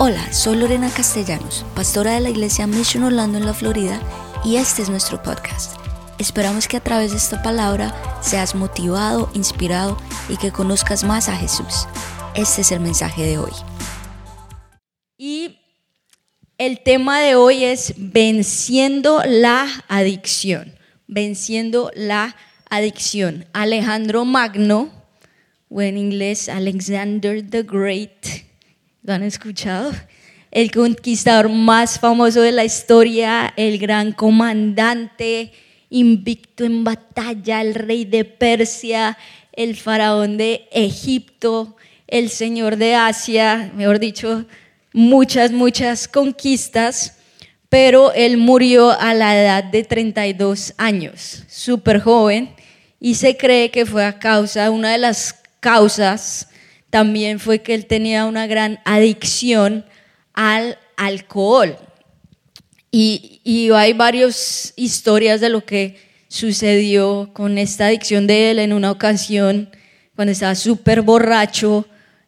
Hola, soy Lorena Castellanos, pastora de la iglesia Mission Orlando en la Florida, y este es nuestro podcast. Esperamos que a través de esta palabra seas motivado, inspirado y que conozcas más a Jesús. Este es el mensaje de hoy. Y el tema de hoy es venciendo la adicción. Venciendo la adicción. Alejandro Magno, o en inglés Alexander the Great, ¿lo han escuchado? El conquistador más famoso de la historia, el gran comandante, invicto en batalla, el rey de Persia, el faraón de Egipto, el señor de Asia, mejor dicho, muchas, muchas conquistas, pero él murió a la edad de 32 años, súper joven, y se cree que fue a causa, una de las causas también fue que él tenía una gran adicción al alcohol. Y, hay varias historias de lo que sucedió con esta adicción de él en una ocasión, cuando estaba súper borracho,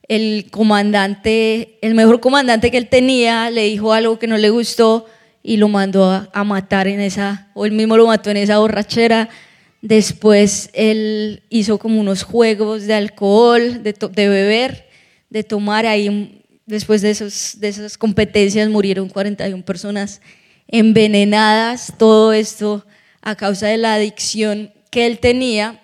el comandante, el mejor comandante que él tenía, le dijo algo que no le gustó y lo mandó a, a matar en esa, o él mismo lo mató en esa borrachera. Después él hizo como unos juegos de alcohol, de, beber, de tomar. Ahí, después de, de esas competencias murieron 41 personas envenenadas. Todo esto a causa de la adicción que él tenía.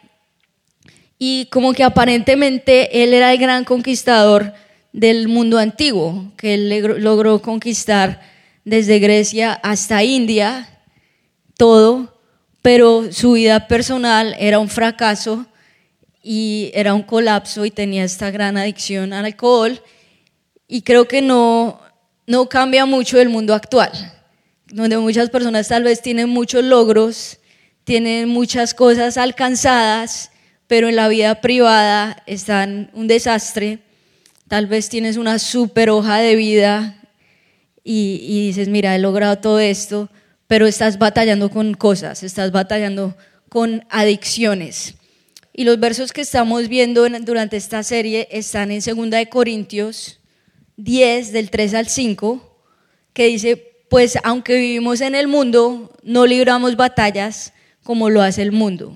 Y como que aparentemente él era el gran conquistador del mundo antiguo, que él logró conquistar desde Grecia hasta India, todo pero su vida personal era un fracaso y era un colapso y tenía esta gran adicción al alcohol y creo que no, no cambia mucho el mundo actual, donde muchas personas tal vez tienen muchos logros, tienen muchas cosas alcanzadas, pero en la vida privada están un desastre. Tal vez tienes una super hoja de vida y, y dices, mira, he logrado todo esto, pero estás batallando con cosas, estás batallando con adicciones. Y los versos que estamos viendo durante esta serie están en 2 de Corintios 10 del 3 al 5, que dice, pues aunque vivimos en el mundo, no libramos batallas como lo hace el mundo.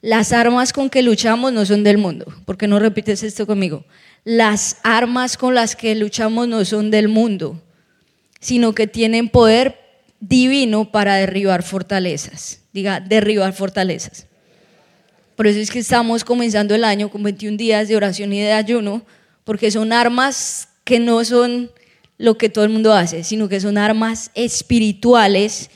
Las armas con que luchamos no son del mundo. ¿Por qué no repites esto conmigo? Las armas con las que luchamos no son del mundo, sino que tienen poder divino para derribar fortalezas. Diga, derribar fortalezas. Por eso es que estamos comenzando el año con 21 días de oración y de ayuno, porque son armas que no son lo que todo el mundo hace, sino que son armas espirituales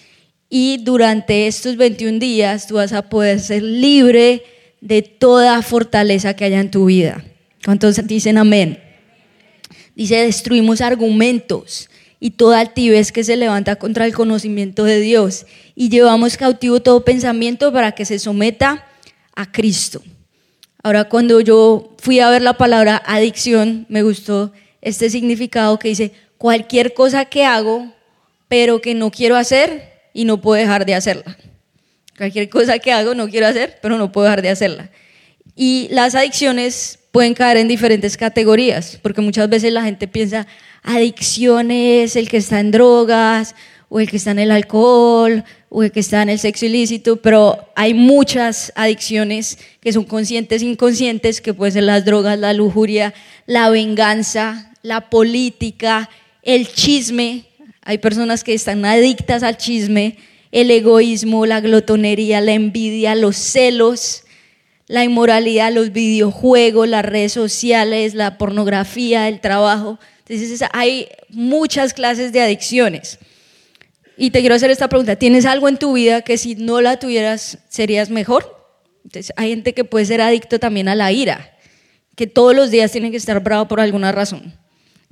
y durante estos 21 días tú vas a poder ser libre de toda fortaleza que haya en tu vida. ¿Cuántos dicen amén? Dice, destruimos argumentos y toda altivez que se levanta contra el conocimiento de Dios y llevamos cautivo todo pensamiento para que se someta a Cristo. Ahora cuando yo fui a ver la palabra adicción, me gustó este significado que dice cualquier cosa que hago, pero que no quiero hacer y no puedo dejar de hacerla. Cualquier cosa que hago no quiero hacer, pero no puedo dejar de hacerla. Y las adicciones pueden caer en diferentes categorías, porque muchas veces la gente piensa, adicciones, el que está en drogas, o el que está en el alcohol, o el que está en el sexo ilícito, pero hay muchas adicciones que son conscientes e inconscientes, que pueden ser las drogas, la lujuria, la venganza, la política, el chisme. Hay personas que están adictas al chisme, el egoísmo, la glotonería, la envidia, los celos, la inmoralidad, los videojuegos, las redes sociales, la pornografía, el trabajo. Entonces hay muchas clases de adicciones. Y te quiero hacer esta pregunta, ¿tienes algo en tu vida que si no la tuvieras serías mejor? Entonces hay gente que puede ser adicto también a la ira, que todos los días tienen que estar bravo por alguna razón.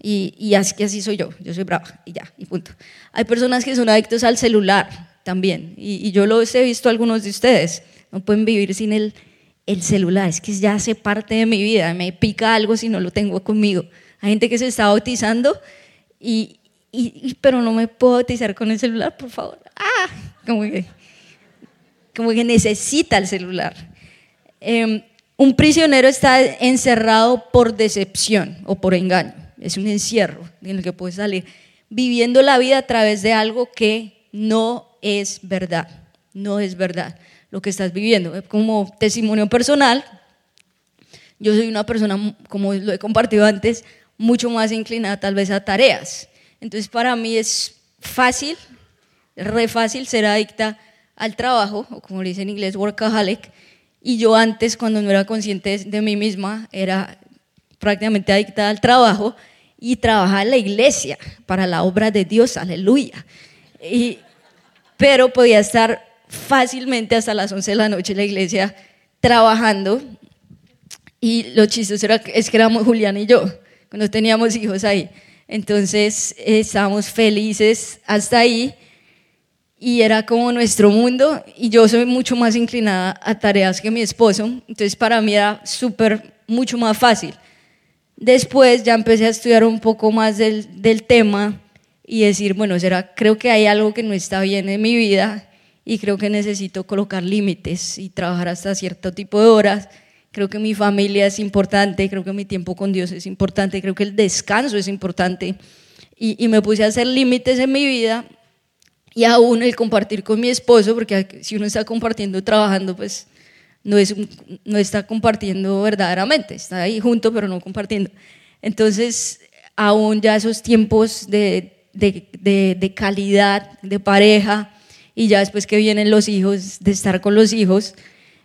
Y, y así que así soy yo, yo soy brava y ya, y punto. Hay personas que son adictos al celular también, y, y yo los he visto algunos de ustedes, no pueden vivir sin el el celular, es que ya hace parte de mi vida, me pica algo si no lo tengo conmigo. Hay gente que se está bautizando y, y, pero no me puedo bautizar con el celular, por favor. Ah, como que, como que necesita el celular. Eh, un prisionero está encerrado por decepción o por engaño. es un encierro en el que puedes salir, viviendo la vida a través de algo que no es verdad, no es verdad lo que estás viviendo. Como testimonio personal, yo soy una persona, como lo he compartido antes, mucho más inclinada tal vez a tareas. Entonces para mí es fácil, re fácil ser adicta al trabajo, o como le dicen en inglés, workaholic. Y yo antes, cuando no era consciente de mí misma, era prácticamente adicta al trabajo y trabajaba en la iglesia para la obra de Dios, aleluya. Y, pero podía estar fácilmente hasta las 11 de la noche en la iglesia trabajando. Y lo chistoso era, es que éramos Julián y yo, cuando teníamos hijos ahí. Entonces estábamos felices hasta ahí y era como nuestro mundo y yo soy mucho más inclinada a tareas que mi esposo, entonces para mí era súper, mucho más fácil. Después ya empecé a estudiar un poco más del, del tema y decir, bueno, será, creo que hay algo que no está bien en mi vida y creo que necesito colocar límites y trabajar hasta cierto tipo de horas. Creo que mi familia es importante, creo que mi tiempo con Dios es importante, creo que el descanso es importante. Y, y me puse a hacer límites en mi vida y aún el compartir con mi esposo, porque si uno está compartiendo trabajando, pues no, es, no está compartiendo verdaderamente, está ahí junto, pero no compartiendo. Entonces, aún ya esos tiempos de, de, de, de calidad, de pareja, y ya después que vienen los hijos, de estar con los hijos,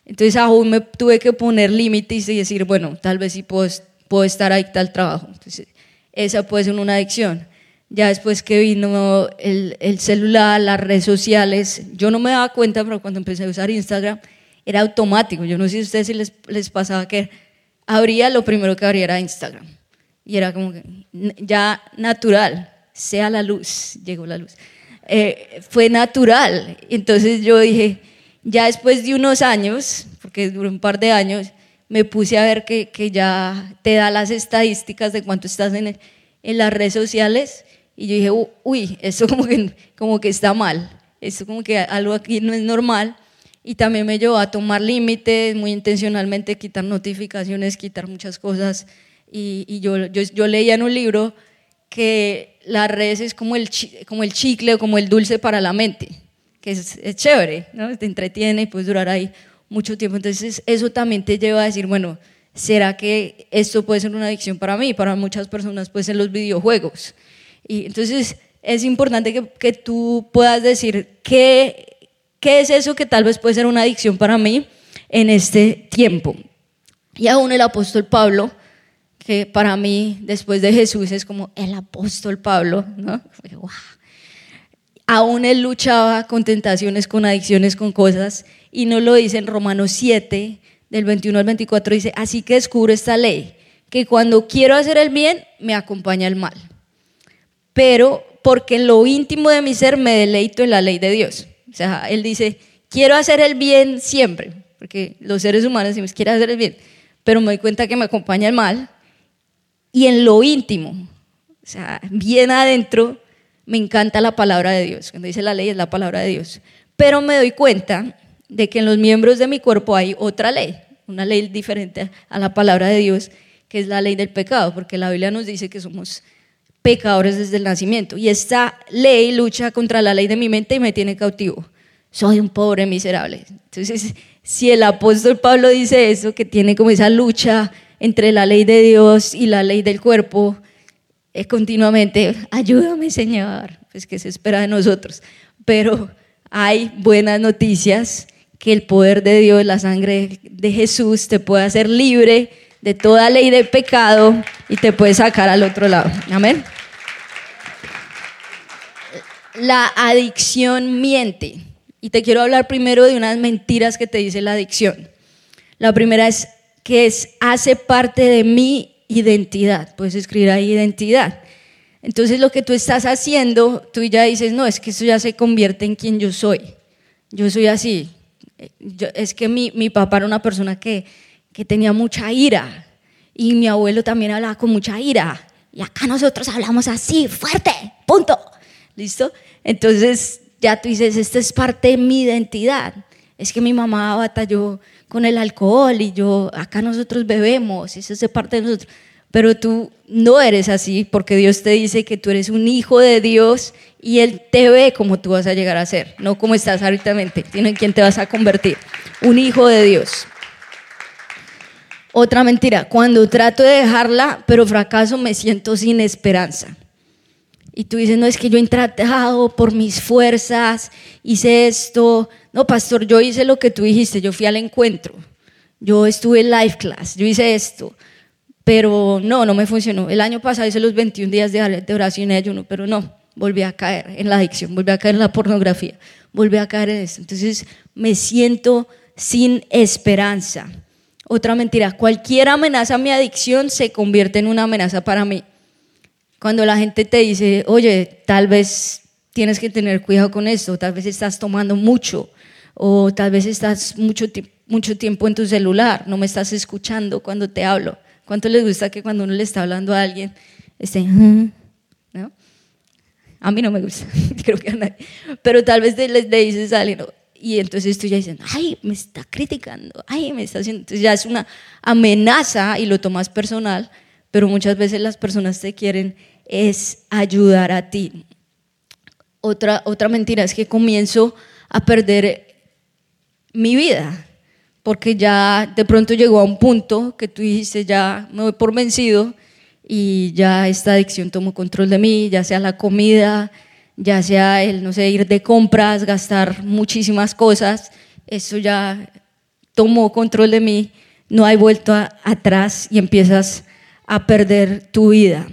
entonces aún me tuve que poner límites y decir, bueno, tal vez sí puedo, puedo estar adicta al trabajo. Entonces, esa puede ser una adicción. Ya después que vino el, el, celular, las redes sociales, yo no me daba cuenta, pero cuando empecé a usar Instagram era automático. Yo no sé si a ustedes si les, les pasaba que abría, lo primero que abría era Instagram. Y era como que ya natural, sea la luz, llegó la luz. Eh, fue natural. Entonces yo dije, ya después de unos años, porque duró un par de años, me puse a ver que, que ya te da las estadísticas de cuánto estás en, en las redes sociales y yo dije, uy, eso como que, como que está mal, eso como que algo aquí no es normal. Y también me llevó a tomar límites, muy intencionalmente quitar notificaciones, quitar muchas cosas. Y, y yo, yo, yo, leía en un libro que las redes es como el, como el chicle o como el dulce para la mente, que es, es chévere, ¿no? te entretiene y puedes durar ahí mucho tiempo. Entonces eso también te lleva a decir, bueno, ¿será que esto puede ser una adicción para mí? Para muchas personas puede ser los videojuegos. Y entonces es importante que, que tú puedas decir qué, qué es eso que tal vez puede ser una adicción para mí en este tiempo. Y aún el apóstol Pablo, que para mí después de Jesús es como el apóstol Pablo, ¿no? Wow. Aún él luchaba con tentaciones, con adicciones, con cosas, y no lo dice en Romanos 7, del 21 al 24, dice, así que descubro esta ley, que cuando quiero hacer el bien, me acompaña el mal pero porque en lo íntimo de mi ser me deleito en la ley de Dios. O sea, él dice, quiero hacer el bien siempre, porque los seres humanos decimos, quiero hacer el bien, pero me doy cuenta que me acompaña el mal. Y en lo íntimo, o sea, bien adentro, me encanta la palabra de Dios. Cuando dice la ley es la palabra de Dios. Pero me doy cuenta de que en los miembros de mi cuerpo hay otra ley, una ley diferente a la palabra de Dios, que es la ley del pecado, porque la Biblia nos dice que somos pecadores desde el nacimiento. Y esta ley lucha contra la ley de mi mente y me tiene cautivo. Soy un pobre miserable. Entonces, si el apóstol Pablo dice eso, que tiene como esa lucha entre la ley de Dios y la ley del cuerpo, es continuamente, ayúdame Señor, pues que se espera de nosotros. Pero hay buenas noticias, que el poder de Dios, la sangre de Jesús te puede hacer libre de toda ley de pecado y te puede sacar al otro lado. Amén. La adicción miente. Y te quiero hablar primero de unas mentiras que te dice la adicción. La primera es que es, hace parte de mi identidad. Puedes escribir ahí identidad. Entonces lo que tú estás haciendo, tú ya dices, no, es que eso ya se convierte en quien yo soy. Yo soy así. es que mi, mi papá era una persona que que tenía mucha ira y mi abuelo también hablaba con mucha ira. Y acá nosotros hablamos así, fuerte, punto. ¿Listo? Entonces ya tú dices, esta es parte de mi identidad. Es que mi mamá batalló con el alcohol y yo, acá nosotros bebemos, eso es parte de nosotros. pero tú no eres así porque Dios te dice que tú eres un hijo de Dios y Él te ve como tú vas a llegar a ser, no como estás ahorita, sino en quién te vas a convertir, un hijo de Dios. Otra mentira, cuando trato de dejarla, pero fracaso, me siento sin esperanza. Y tú dices, no, es que yo he tratado por mis fuerzas, hice esto. No, pastor, yo hice lo que tú dijiste, yo fui al encuentro, yo estuve en live class, yo hice esto, pero no, no me funcionó. El año pasado hice los 21 días de oración y ayuno, pero no, volví a caer en la adicción, volví a caer en la pornografía, volví a caer en esto. Entonces me siento sin esperanza. Otra mentira, cualquier amenaza a mi adicción se convierte en una amenaza para mí. Cuando la gente te dice, oye, tal vez tienes que tener cuidado con esto, tal vez estás tomando mucho, o tal vez estás mucho, mucho tiempo en tu celular, no me estás escuchando cuando te hablo. ¿Cuánto les gusta que cuando uno le está hablando a alguien esté, ¿no? A mí no me gusta, creo que a nadie. Pero tal vez les dices a alguien, y entonces tú ya dices, ay, me está criticando, ay, me está haciendo. Entonces ya es una amenaza y lo tomas personal, pero muchas veces las personas te quieren es ayudar a ti. Otra, otra mentira es que comienzo a perder mi vida, porque ya de pronto llegó a un punto que tú dijiste, ya me voy por vencido y ya esta adicción tomó control de mí, ya sea la comida, ya sea el, no sé, ir de compras, gastar muchísimas cosas, eso ya tomó control de mí, no hay vuelta atrás y empiezas a perder tu vida.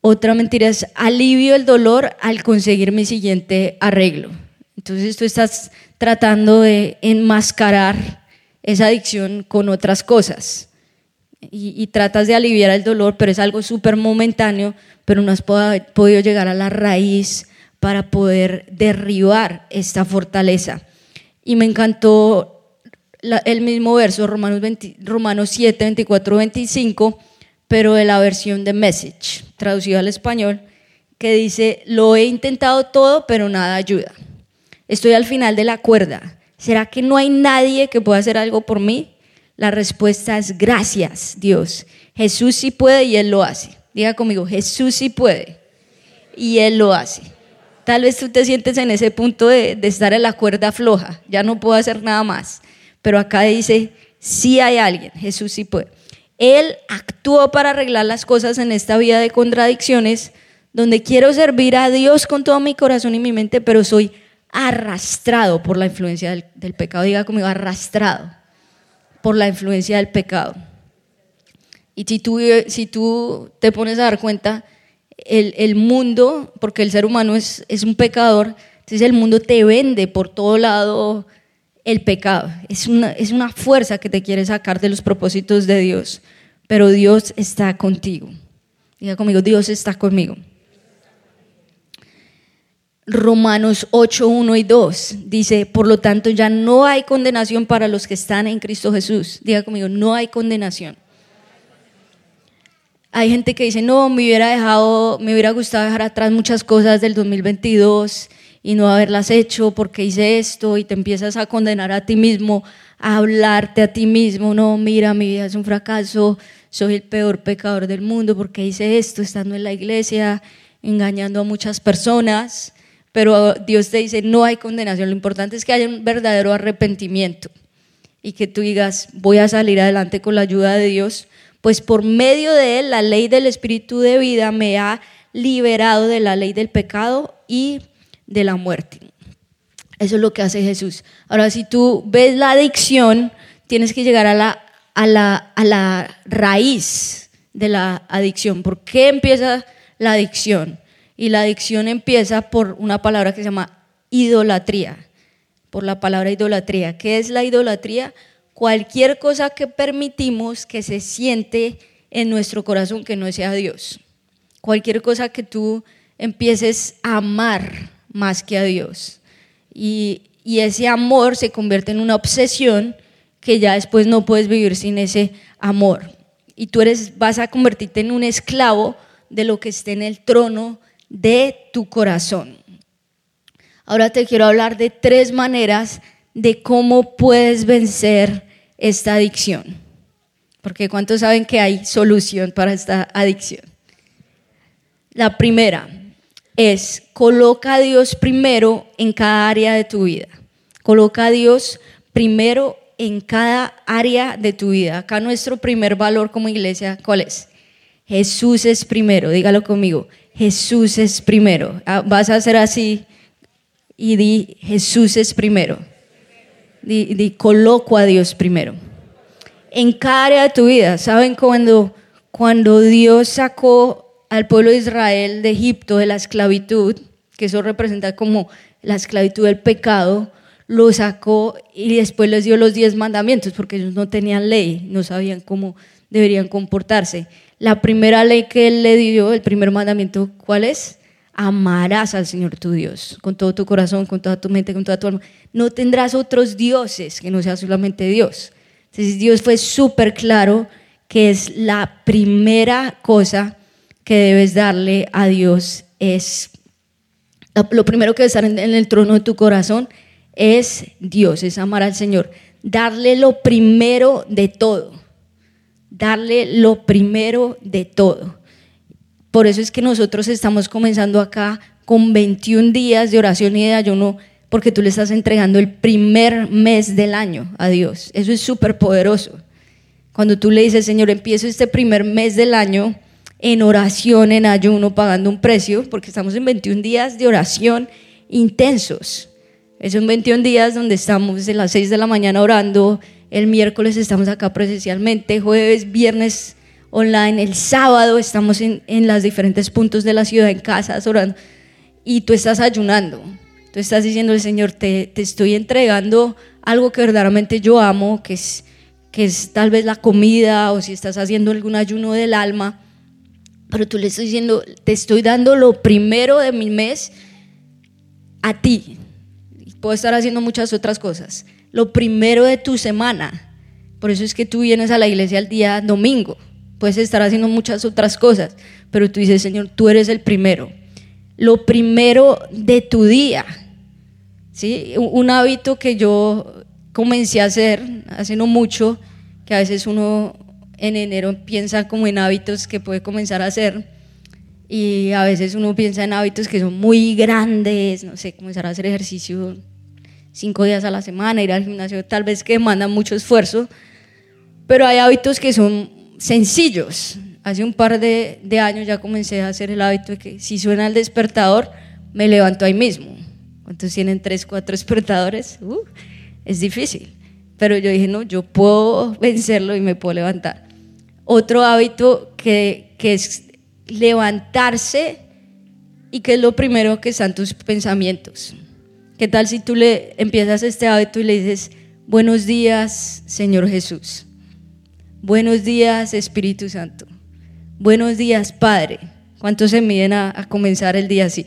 Otra mentira es alivio el dolor al conseguir mi siguiente arreglo. Entonces tú estás tratando de enmascarar esa adicción con otras cosas y, tratas de aliviar el dolor, pero es algo súper momentáneo, pero no has podido llegar a la raíz para poder derribar esta fortaleza. Y me encantó el mismo verso, Romanos, Romanos 7, 24, 25, pero de la versión de Message, traducido al español, que dice, lo he intentado todo, pero nada ayuda. Estoy al final de la cuerda. ¿Será que no hay nadie que pueda hacer algo por mí? La respuesta es gracias, Dios. Jesús sí puede y Él lo hace. Diga conmigo, Jesús sí puede y Él lo hace. Tal vez tú te sientes en ese punto de, de estar en la cuerda floja, ya no puedo hacer nada más pero acá dice, sí hay alguien, Jesús sí puede. Él actuó para arreglar las cosas en esta vida de contradicciones, donde quiero servir a Dios con todo mi corazón y mi mente, pero soy arrastrado por la influencia del, pecado. Diga conmigo, arrastrado por la influencia del pecado. Y si tú, si tú te pones a dar cuenta, el, mundo, porque el ser humano es, es un pecador, entonces el mundo te vende por todo lado el pecado. Es una, es una fuerza que te quiere sacar de los propósitos de Dios, pero Dios está contigo. Diga conmigo, Dios está conmigo. Romanos 8, 1 y 2 dice, por lo tanto ya no hay condenación para los que están en Cristo Jesús. Diga conmigo, no hay condenación. Hay gente que dice, no, me hubiera dejado, me hubiera gustado dejar atrás muchas cosas del 2022 y no haberlas hecho porque hice esto y te empiezas a condenar a ti mismo, a hablarte a ti mismo, no, mira, mi vida es un fracaso, soy el peor pecador del mundo porque hice esto estando en la iglesia, engañando a muchas personas, pero Dios te dice, no hay condenación, lo importante es que haya un verdadero arrepentimiento y que tú digas, voy a salir adelante con la ayuda de Dios, pues por medio de él la ley del espíritu de vida me ha liberado de la ley del pecado y de la muerte. Eso es lo que hace Jesús. Ahora, si tú ves la adicción, tienes que llegar a la, a la, a la raíz de la adicción. ¿Por qué empieza la adicción? Y la adicción empieza por una palabra que se llama idolatría, por la palabra idolatría. ¿Qué es la idolatría? Cualquier cosa que permitimos que se siente en nuestro corazón que no sea Dios. Cualquier cosa que tú empieces a amar más que a Dios. Y, ese amor se convierte en una obsesión que ya después no puedes vivir sin ese amor. Y tú eres, vas a convertirte en un esclavo de lo que esté en el trono de tu corazón. Ahora te quiero hablar de tres maneras de cómo puedes vencer esta adicción. porque ¿cuántos saben que hay solución para esta adicción? La primera es coloca a Dios primero en cada área de tu vida. Coloca a Dios primero en cada área de tu vida. Acá nuestro primer valor como iglesia, ¿cuál es? Jesús es primero, dígalo conmigo. Jesús es primero. Ah, vas a hacer así y di, Jesús es primero. Di, di, coloco a Dios primero. En cada área de tu vida, ¿saben cuando, cuando Dios sacó al pueblo de Israel de Egipto, de la esclavitud, que eso representa como la esclavitud del pecado, lo sacó y después les dio los diez mandamientos, porque ellos no tenían ley, no sabían cómo deberían comportarse. La primera ley que él le dio, el primer mandamiento, ¿cuál es? Amarás al Señor tu Dios con todo tu corazón, con toda tu mente, con toda tu alma. No tendrás otros dioses que no sea solamente Dios. Entonces Dios fue súper claro que es la primera cosa que debes darle a Dios es lo primero que debe estar en el trono de tu corazón es Dios, es amar al Señor. Darle lo primero de todo. Darle lo primero de todo. Por eso es que nosotros estamos comenzando acá con 21 días de oración y de ayuno, porque tú le estás entregando el primer mes del año a Dios. Eso es súper poderoso. Cuando tú le dices, Señor, empiezo este primer mes del año en oración, en ayuno, pagando un precio, porque estamos en 21 días de oración intensos. Esos 21 días donde estamos desde las 6 de la mañana orando, el miércoles estamos acá presencialmente, jueves, viernes online, el sábado estamos en, en los diferentes puntos de la ciudad, en casas, orando, y tú estás ayunando. Tú estás diciendo Señor, te, te estoy entregando algo que verdaderamente yo amo, que es, que es tal vez la comida o si estás haciendo algún ayuno del alma, pero tú le estás diciendo, te estoy dando lo primero de mi mes a ti, puedo estar haciendo muchas otras cosas. Lo primero de tu semana, por eso es que tú vienes a la iglesia el día domingo, puedes estar haciendo muchas otras cosas, pero tú dices, Señor, tú eres el primero. Lo primero de tu día, ¿sí? Un hábito que yo comencé a hacer hace no mucho, que a veces uno en enero piensa como en hábitos que puede comenzar a hacer, y a veces uno piensa en hábitos que son muy grandes, no sé, comenzar a hacer ejercicio cinco días a la semana, ir al gimnasio, tal vez que demanda mucho esfuerzo, pero hay hábitos que son sencillos. Hace un par de, años ya comencé a hacer el hábito de que si suena el despertador, me levanto ahí mismo. ¿Cuántos tienen tres, cuatro despertadores? Uh, es difícil. Pero yo dije, no, yo puedo vencerlo y me puedo levantar. Otro hábito que, que es levantarse y que es lo primero que están tus pensamientos. ¿Qué tal si tú le empiezas este hábito y le dices, buenos días, Señor Jesús? Buenos días, Espíritu Santo. Buenos días, Padre. ¿Cuántos se miden a, comenzar el día así?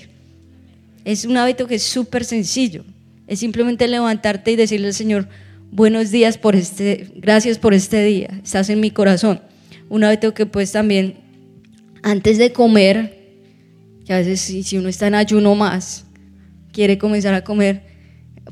Es un hábito que es súper sencillo. Es simplemente levantarte y decirle al Señor, buenos días por este, gracias por este día. Estás en mi corazón. Un hábito que pues también antes de comer, que a veces si uno está en ayuno más, quiere comenzar a comer,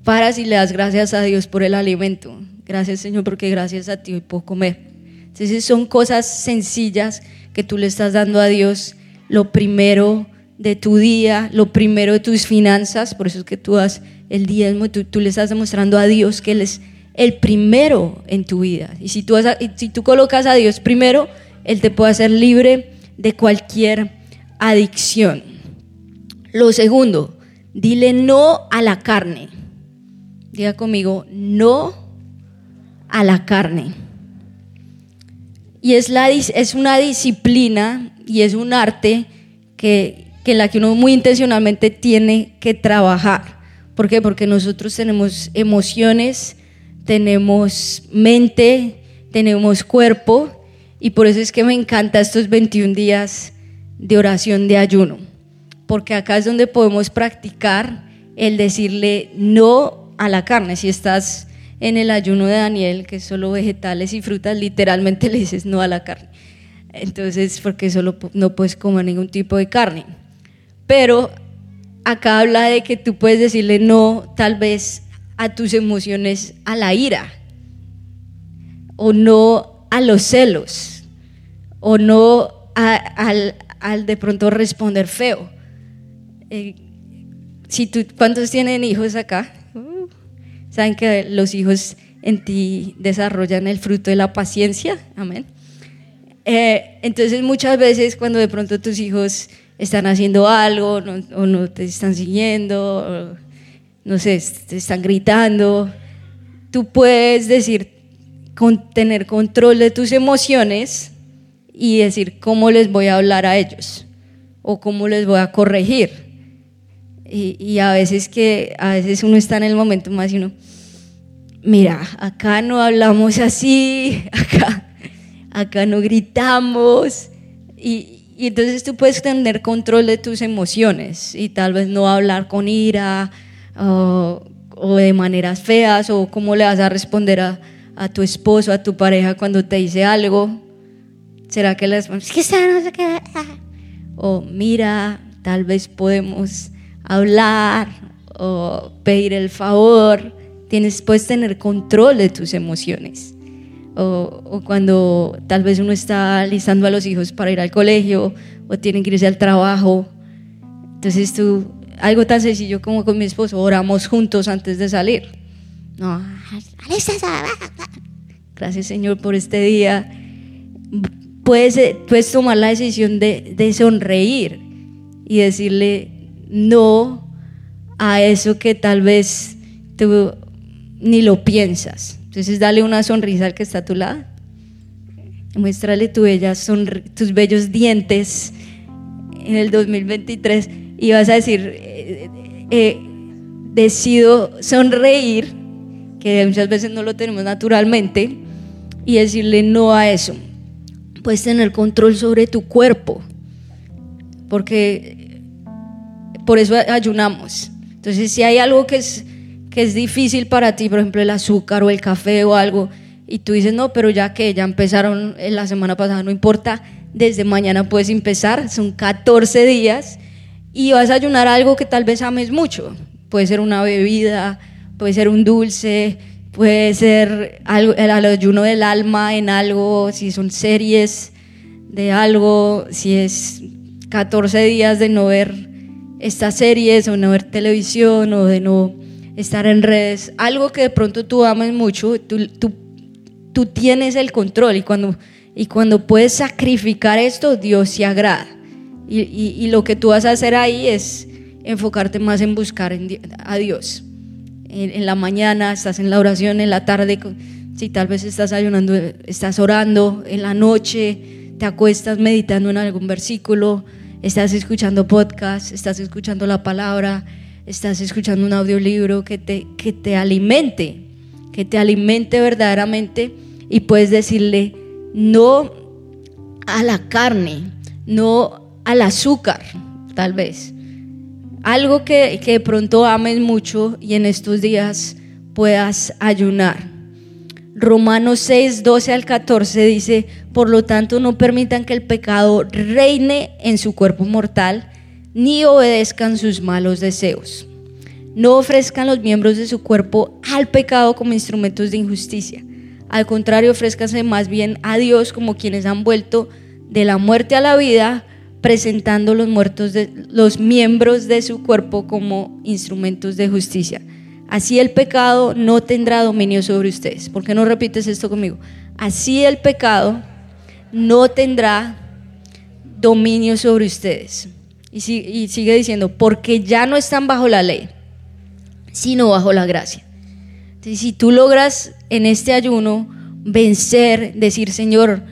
paras y le das gracias a Dios por el alimento. Gracias Señor porque gracias a ti puedo comer. Entonces son cosas sencillas que tú le estás dando a Dios lo primero de tu día, lo primero de tus finanzas, por eso es que tú das el diezmo, tú, tú le estás demostrando a Dios que Él es el primero en tu vida. Y si tú, si tú colocas a Dios primero, Él te puede hacer libre de cualquier adicción. Lo segundo, Dile no a la carne. Diga conmigo, no a la carne. Y es, la, es una disciplina y es un arte que, que la que uno muy intencionalmente tiene que trabajar. ¿Por qué? Porque nosotros tenemos emociones, tenemos mente, tenemos cuerpo y por eso es que me encanta estos 21 días de oración de ayuno porque acá es donde podemos practicar el decirle no a la carne. Si estás en el ayuno de Daniel, que es solo vegetales y frutas, literalmente le dices no a la carne. Entonces, porque solo no puedes comer ningún tipo de carne. Pero acá habla de que tú puedes decirle no tal vez a tus emociones, a la ira, o no a los celos o no al, de pronto responder feo. Eh, si tú, ¿Cuántos tienen hijos acá? Uh, Saben que los hijos en ti desarrollan el fruto de la paciencia. Amén. Eh, entonces muchas veces cuando de pronto tus hijos están haciendo algo o no te están siguiendo, no sé, te están gritando, tú puedes decir, con, tener control de tus emociones y decir cómo les voy a hablar a ellos o cómo les voy a corregir. Y, y a veces que a veces uno está en el momento más y uno, mira, acá no hablamos así, acá, acá no gritamos. Y, y entonces tú puedes tener control de tus emociones y tal vez no hablar con ira o, o de maneras feas o cómo le vas a responder a, a tu esposo, a tu pareja cuando te dice algo. ¿Será que les que no sé qué? O mira, tal vez podemos hablar o pedir el favor. Tienes, puedes tener control de tus emociones. O, o, cuando tal vez uno está listando a los hijos para ir al colegio o tienen que irse al trabajo. Entonces tú, algo tan sencillo como con mi esposo, oramos juntos antes de salir. No, gracias Señor por este día. Puedes, puedes tomar la decisión de, de sonreír y decirle no a eso que tal vez tú ni lo piensas. Entonces dale una sonrisa al que está a tu lado. Muéstrale tus bellos dientes en el 2023 y vas a decir, eh, eh, decido sonreír, que muchas veces no lo tenemos naturalmente, y decirle no a eso. Puedes tener control sobre tu cuerpo, porque por eso ayunamos. Entonces, si hay algo que es, que es difícil para ti, por ejemplo, el azúcar o el café o algo, y tú dices, no, pero ya que ya empezaron la semana pasada, no importa, desde mañana puedes empezar, son 14 días, y vas a ayunar algo que tal vez ames mucho. Puede ser una bebida, puede ser un dulce, puede ser algo, el ayuno del alma en algo, si son series de algo, si es 14 días de no ver estas series o no ver televisión o de no estar en redes, algo que de pronto tú ames mucho, tú, tú, tú tienes el control y cuando, y cuando puedes sacrificar esto, Dios se agrada. Y, y, lo que tú vas a hacer ahí es enfocarte más en buscar a Dios en, la mañana, estás en la oración, en la tarde, si tal vez estás ayunando, estás orando, en la noche, te acuestas meditando en algún versículo, estás escuchando podcast, estás escuchando la palabra, estás escuchando un audiolibro que te, que te alimente, que te alimente verdaderamente y puedes decirle no a la carne, no al azúcar, tal vez algo que, de pronto ames mucho y en estos días puedas ayunar. Romanos 6, 12 al 14 dice, por lo tanto no permitan que el pecado reine en su cuerpo mortal, ni obedezcan sus malos deseos. No ofrezcan los miembros de su cuerpo al pecado como instrumentos de injusticia. Al contrario, ofrézcanse más bien a Dios como quienes han vuelto de la muerte a la vida presentando los muertos de los miembros de su cuerpo como instrumentos de justicia. Así el pecado no tendrá dominio sobre ustedes. ¿Por qué no repites esto conmigo? Así el pecado no tendrá dominio sobre ustedes. Y, sigue diciendo, porque ya no están bajo la ley, sino bajo la gracia. Entonces, si tú logras en este ayuno vencer, decir, Señor,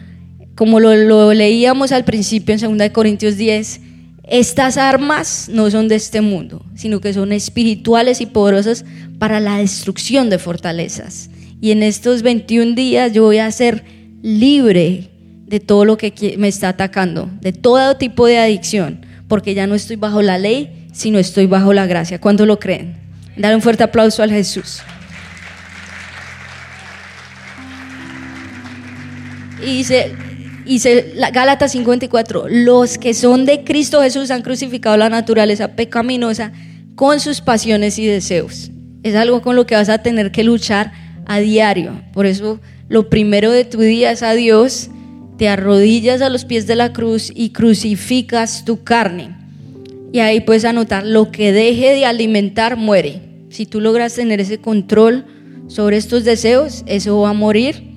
como lo, leíamos al principio en 2 Corintios 10, estas armas no son de este mundo, sino que son espirituales y poderosas para la destrucción de fortalezas. Y en estos 21 días yo voy a ser libre de todo lo que me está atacando, de todo tipo de adicción, porque ya no estoy bajo la ley, sino estoy bajo la gracia. ¿Cuándo lo creen? Dar un fuerte aplauso al Jesús. Y dice, y la, Gálatas 54, los que son de Cristo Jesús han crucificado la naturaleza pecaminosa con sus pasiones y deseos. Es algo con lo que vas a tener que luchar a diario. Por eso lo primero de tu día es a Dios, te arrodillas a los pies de la cruz y crucificas tu carne. Y ahí puedes anotar, lo que deje de alimentar muere. Si tú logras tener ese control sobre estos deseos, eso va a morir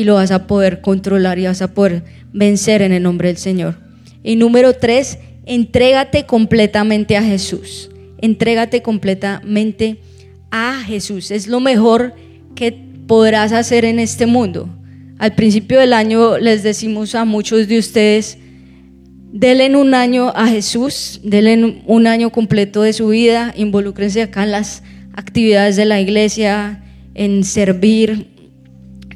y lo vas a poder controlar y vas a poder vencer en el nombre del Señor. Y número tres, entrégate completamente a Jesús. Entrégate completamente a Jesús. Es lo mejor que podrás hacer en este mundo. Al principio del año les decimos a muchos de ustedes, denle un año a Jesús, denle un año completo de su vida, involúcrense acá en las actividades de la iglesia, en servir,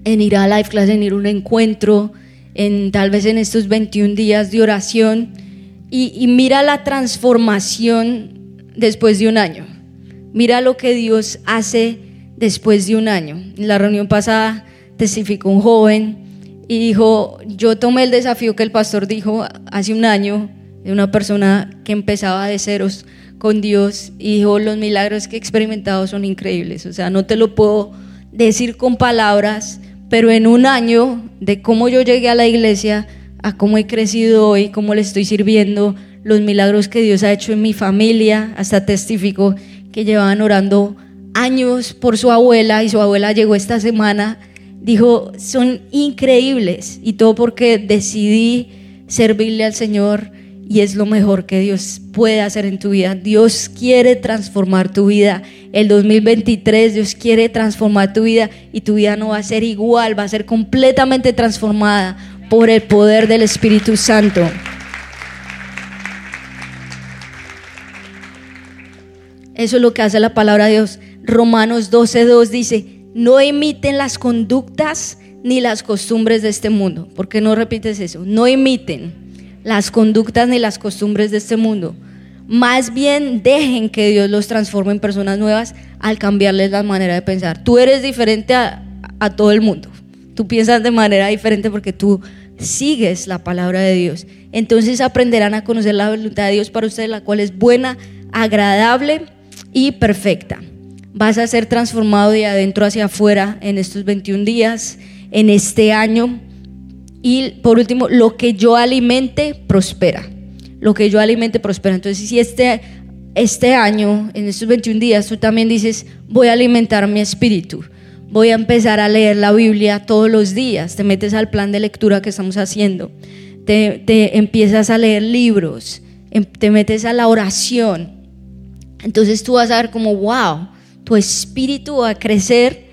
en ir a life class, en ir a un encuentro, en tal vez en estos 21 días de oración y, mira la transformación después de un año. Mira lo que Dios hace después de un año. En la reunión pasada testificó un joven y dijo, yo tomé el desafío que el pastor dijo hace un año de una persona que empezaba de ceros con Dios y dijo, los milagros que he experimentado son increíbles. O sea, no te lo puedo decir con palabras, pero en un año de cómo yo llegué a la iglesia, a cómo he crecido hoy, cómo le estoy sirviendo, los milagros que Dios ha hecho en mi familia, hasta testifico que llevaban orando años por su abuela y su abuela llegó esta semana, dijo, son increíbles y todo porque decidí servirle al Señor y es lo mejor que Dios puede hacer en tu vida. Dios quiere transformar tu vida. El 2023 Dios quiere transformar tu vida y tu vida no va a ser igual, va a ser completamente transformada por el poder del Espíritu Santo. Eso es lo que hace la palabra de Dios. Romanos 12.2 dice, no imiten las conductas ni las costumbres de este mundo. ¿Por qué no repites eso? No imiten las conductas ni las costumbres de este mundo. Más bien dejen que Dios los transforme en personas nuevas al cambiarles la manera de pensar. Tú eres diferente a, todo el mundo. Tú piensas de manera diferente porque tú sigues la palabra de Dios. Entonces aprenderán a conocer la voluntad de Dios para ustedes, la cual es buena, agradable y perfecta. Vas a ser transformado de adentro hacia afuera en estos 21 días, en este año. Y por último, lo que yo alimente prospera. Lo que yo alimente prospera. Entonces, si este, este año, en estos 21 días, tú también dices, voy a alimentar mi espíritu. Voy a empezar a leer la Biblia todos los días. Te metes al plan de lectura que estamos haciendo. Te, te empiezas a leer libros. Em, te metes a la oración. Entonces tú vas a ver como, wow, tu espíritu va a crecer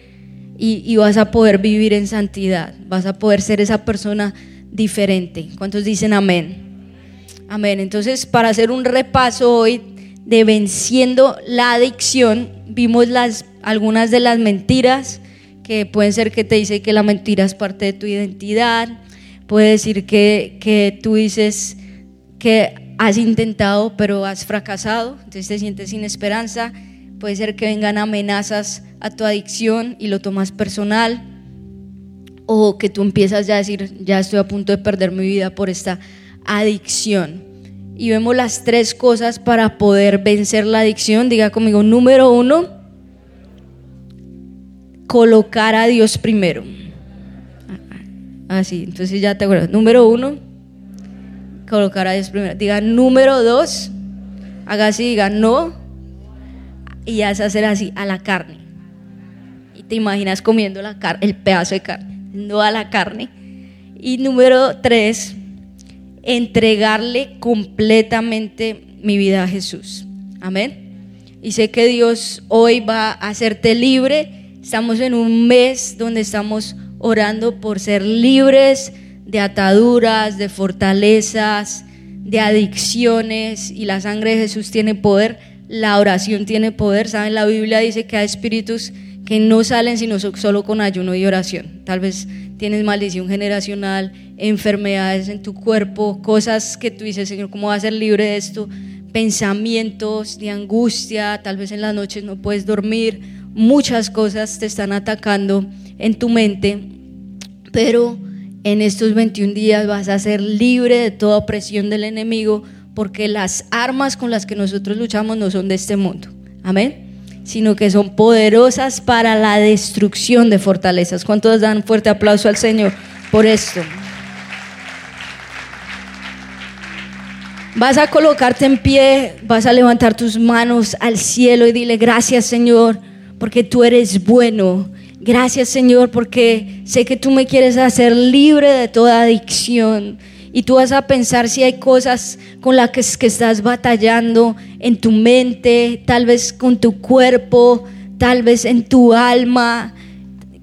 y, vas a poder vivir en santidad, vas a poder ser esa persona diferente. ¿Cuántos dicen amén? Amén. Entonces, para hacer un repaso hoy de venciendo la adicción, vimos las, algunas de las mentiras que pueden ser que te dice que la mentira es parte de tu identidad, puede decir que, que tú dices que has intentado pero has fracasado, entonces te sientes sin esperanza, puede ser que vengan amenazas a tu adicción y lo tomas personal, o que tú empiezas ya a decir, ya estoy a punto de perder mi vida por esta adicción. Y vemos las tres cosas para poder vencer la adicción. Diga conmigo, número uno, colocar a Dios primero. Así, ah, entonces ya te acuerdas. Número uno, colocar a Dios primero. Diga, número dos, haga así, diga, no. Y hace hacer así, a la carne te imaginas comiendo la el pedazo de carne, no a la carne. Y número tres, entregarle completamente mi vida a Jesús. Amén. Y sé que Dios hoy va a hacerte libre. Estamos en un mes donde estamos orando por ser libres de ataduras, de fortalezas, de adicciones. Y la sangre de Jesús tiene poder. La oración tiene poder. ¿Saben? La Biblia dice que hay espíritus que no salen sino solo con ayuno y oración. Tal vez tienes maldición generacional, enfermedades en tu cuerpo, cosas que tú dices, Señor, ¿cómo va a ser libre de esto? Pensamientos de angustia, tal vez en las noches no puedes dormir, muchas cosas te están atacando en tu mente, pero en estos 21 días vas a ser libre de toda opresión del enemigo porque las armas con las que nosotros luchamos no son de este mundo. Amén sino que son poderosas para la destrucción de fortalezas. ¿Cuántos dan un fuerte aplauso al Señor por esto? Vas a colocarte en pie, vas a levantar tus manos al cielo y dile gracias Señor, porque tú eres bueno. Gracias Señor, porque sé que tú me quieres hacer libre de toda adicción. Y tú vas a pensar si hay cosas con las que, estás batallando en tu mente, tal vez con tu cuerpo, tal vez en tu alma,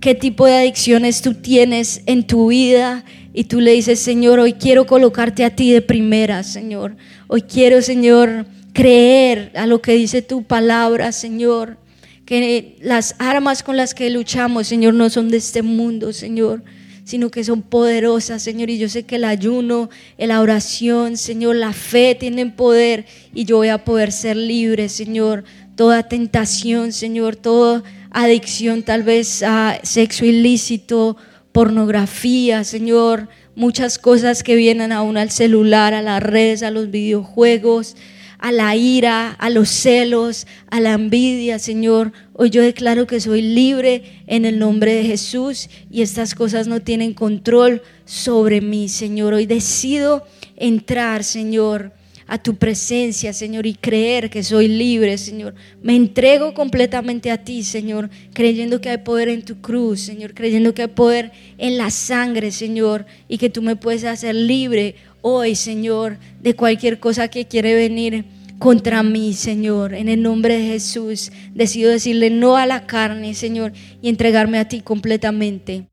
qué tipo de adicciones tú tienes en tu vida y tú le dices, Señor, hoy quiero colocarte a ti de primera, Señor. Hoy quiero, Señor, creer a lo que dice tu palabra, Señor. Que las armas con las que luchamos, Señor, no son de este mundo, Señor, sino que son poderosas, Señor. Y yo sé que el ayuno, la oración, Señor, la fe tienen poder y yo voy a poder ser libre, Señor. Toda tentación, Señor, toda adicción tal vez a sexo ilícito, pornografía, Señor, muchas cosas que vienen aún al celular, a las redes, a los videojuegos, a la ira, a los celos, a la envidia, Señor. Hoy yo declaro que soy libre en el nombre de Jesús y estas cosas no tienen control sobre mí, Señor. Hoy decido entrar, Señor, a tu presencia, Señor, y creer que soy libre, Señor. Me entrego completamente a ti, Señor, creyendo que hay poder en tu cruz, Señor, creyendo que hay poder en la sangre, Señor, y que tú me puedes hacer libre hoy, Señor, de cualquier cosa que quiere venir contra mí, Señor. En el nombre de Jesús, decido decirle no a la carne, Señor, y entregarme a ti completamente.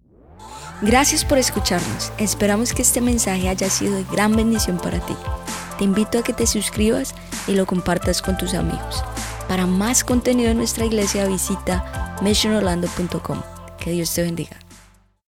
Gracias por escucharnos. Esperamos que este mensaje haya sido de gran bendición para ti. Te invito a que te suscribas y lo compartas con tus amigos. Para más contenido en nuestra iglesia visita missionorlando.com. Que Dios te bendiga.